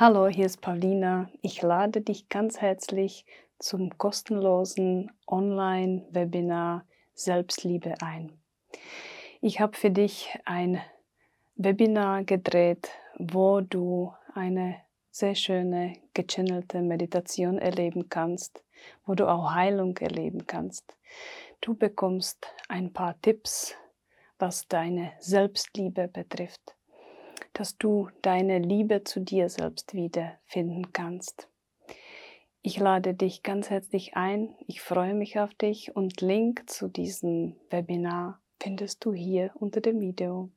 Hallo, hier ist Paulina. Ich lade dich ganz herzlich zum kostenlosen Online-Webinar Selbstliebe ein. Ich habe für dich ein Webinar gedreht, wo du eine sehr schöne gechannelte Meditation erleben kannst, wo du auch Heilung erleben kannst. Du bekommst ein paar Tipps, was deine Selbstliebe betrifft dass du deine Liebe zu dir selbst wiederfinden kannst. Ich lade dich ganz herzlich ein. Ich freue mich auf dich und Link zu diesem Webinar findest du hier unter dem Video.